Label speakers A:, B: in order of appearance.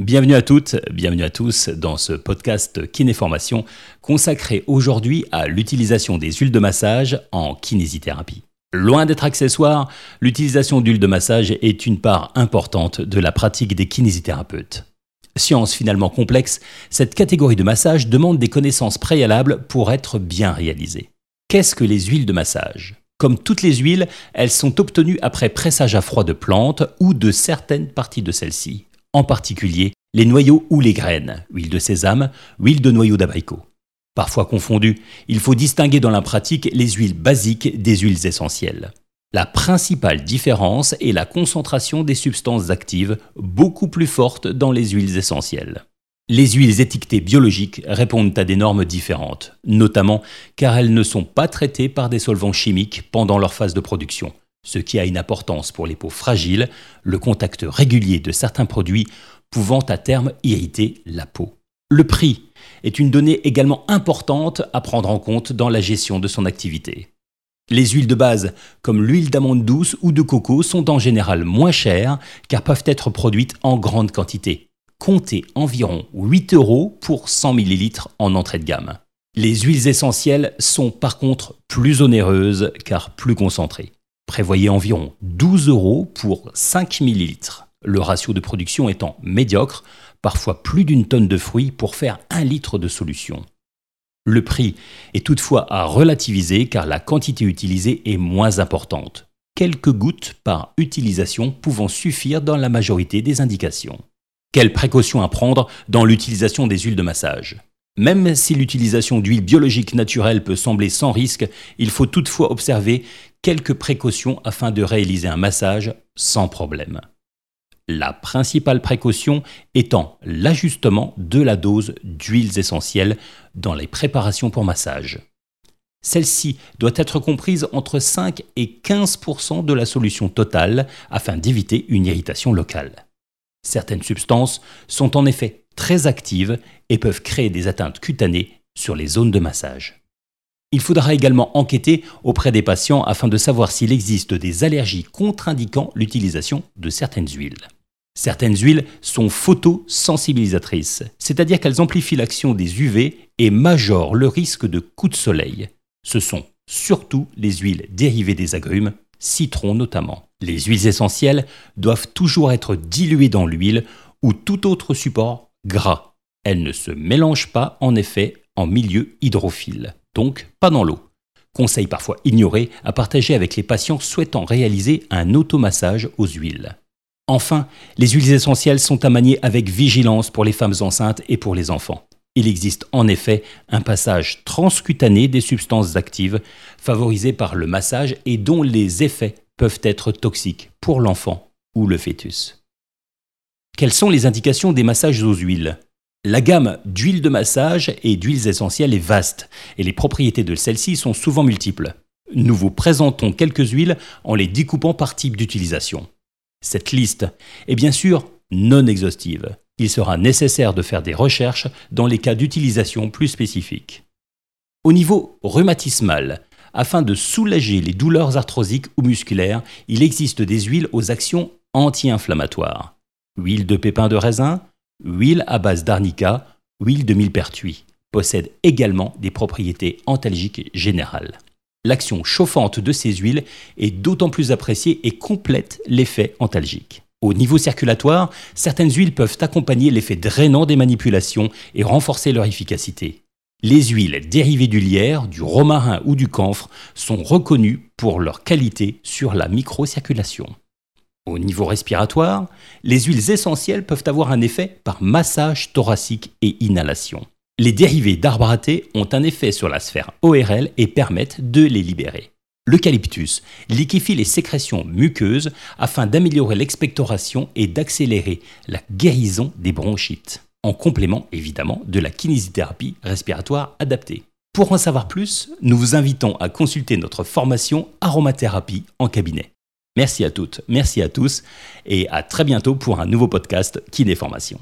A: Bienvenue à toutes, bienvenue à tous dans ce podcast Kinéformation consacré aujourd'hui à l'utilisation des huiles de massage en kinésithérapie. Loin d'être accessoire, l'utilisation d'huiles de massage est une part importante de la pratique des kinésithérapeutes. Science finalement complexe, cette catégorie de massage demande des connaissances préalables pour être bien réalisée. Qu'est-ce que les huiles de massage? Comme toutes les huiles, elles sont obtenues après pressage à froid de plantes ou de certaines parties de celles-ci en particulier les noyaux ou les graines, huile de sésame, huile de noyau d'abricot. Parfois confondues, il faut distinguer dans la pratique les huiles basiques des huiles essentielles. La principale différence est la concentration des substances actives, beaucoup plus forte dans les huiles essentielles. Les huiles étiquetées biologiques répondent à des normes différentes, notamment car elles ne sont pas traitées par des solvants chimiques pendant leur phase de production, ce qui a une importance pour les peaux fragiles, le contact régulier de certains produits pouvant à terme irriter la peau. Le prix est une donnée également importante à prendre en compte dans la gestion de son activité. Les huiles de base, comme l'huile d'amande douce ou de coco, sont en général moins chères car peuvent être produites en grande quantité. Comptez environ 8 euros pour 100 ml en entrée de gamme. Les huiles essentielles sont par contre plus onéreuses car plus concentrées prévoyez environ 12 euros pour 5 ml, le ratio de production étant médiocre, parfois plus d'une tonne de fruits pour faire un litre de solution. Le prix est toutefois à relativiser car la quantité utilisée est moins importante, quelques gouttes par utilisation pouvant suffire dans la majorité des indications. Quelles précautions à prendre dans l'utilisation des huiles de massage? Même si l'utilisation d'huile biologique naturelle peut sembler sans risque, il faut toutefois observer quelques précautions afin de réaliser un massage sans problème. La principale précaution étant l'ajustement de la dose d'huiles essentielles dans les préparations pour massage. Celle-ci doit être comprise entre 5 et 15% de la solution totale afin d'éviter une irritation locale. Certaines substances sont en effet très actives et peuvent créer des atteintes cutanées sur les zones de massage. Il faudra également enquêter auprès des patients afin de savoir s'il existe des allergies contre-indiquant l'utilisation de certaines huiles. Certaines huiles sont photosensibilisatrices, c'est-à-dire qu'elles amplifient l'action des UV et majorent le risque de coups de soleil. Ce sont surtout les huiles dérivées des agrumes, citron notamment. Les huiles essentielles doivent toujours être diluées dans l'huile ou tout autre support gras. Elle ne se mélange pas en effet en milieu hydrophile, donc pas dans l'eau. Conseil parfois ignoré à partager avec les patients souhaitant réaliser un automassage aux huiles. Enfin, les huiles essentielles sont à manier avec vigilance pour les femmes enceintes et pour les enfants. Il existe en effet un passage transcutané des substances actives favorisé par le massage et dont les effets peuvent être toxiques pour l'enfant ou le fœtus. Quelles sont les indications des massages aux huiles? La gamme d'huiles de massage et d'huiles essentielles est vaste et les propriétés de celles-ci sont souvent multiples. Nous vous présentons quelques huiles en les découpant par type d'utilisation. Cette liste est bien sûr non exhaustive. Il sera nécessaire de faire des recherches dans les cas d'utilisation plus spécifiques. Au niveau rhumatismal, afin de soulager les douleurs arthrosiques ou musculaires, il existe des huiles aux actions anti-inflammatoires huile de pépins de raisin, huile à base d'arnica, huile de millepertuis. Possède également des propriétés antalgiques générales. L'action chauffante de ces huiles est d'autant plus appréciée et complète l'effet antalgique. Au niveau circulatoire, certaines huiles peuvent accompagner l'effet drainant des manipulations et renforcer leur efficacité. Les huiles dérivées du lierre, du romarin ou du camphre sont reconnues pour leur qualité sur la microcirculation. Au niveau respiratoire, les huiles essentielles peuvent avoir un effet par massage thoracique et inhalation. Les dérivés d'arbres à ont un effet sur la sphère ORL et permettent de les libérer. L'eucalyptus liquéfie les sécrétions muqueuses afin d'améliorer l'expectoration et d'accélérer la guérison des bronchites, en complément évidemment de la kinésithérapie respiratoire adaptée. Pour en savoir plus, nous vous invitons à consulter notre formation aromathérapie en cabinet. Merci à toutes, merci à tous et à très bientôt pour un nouveau podcast Kiné Formation.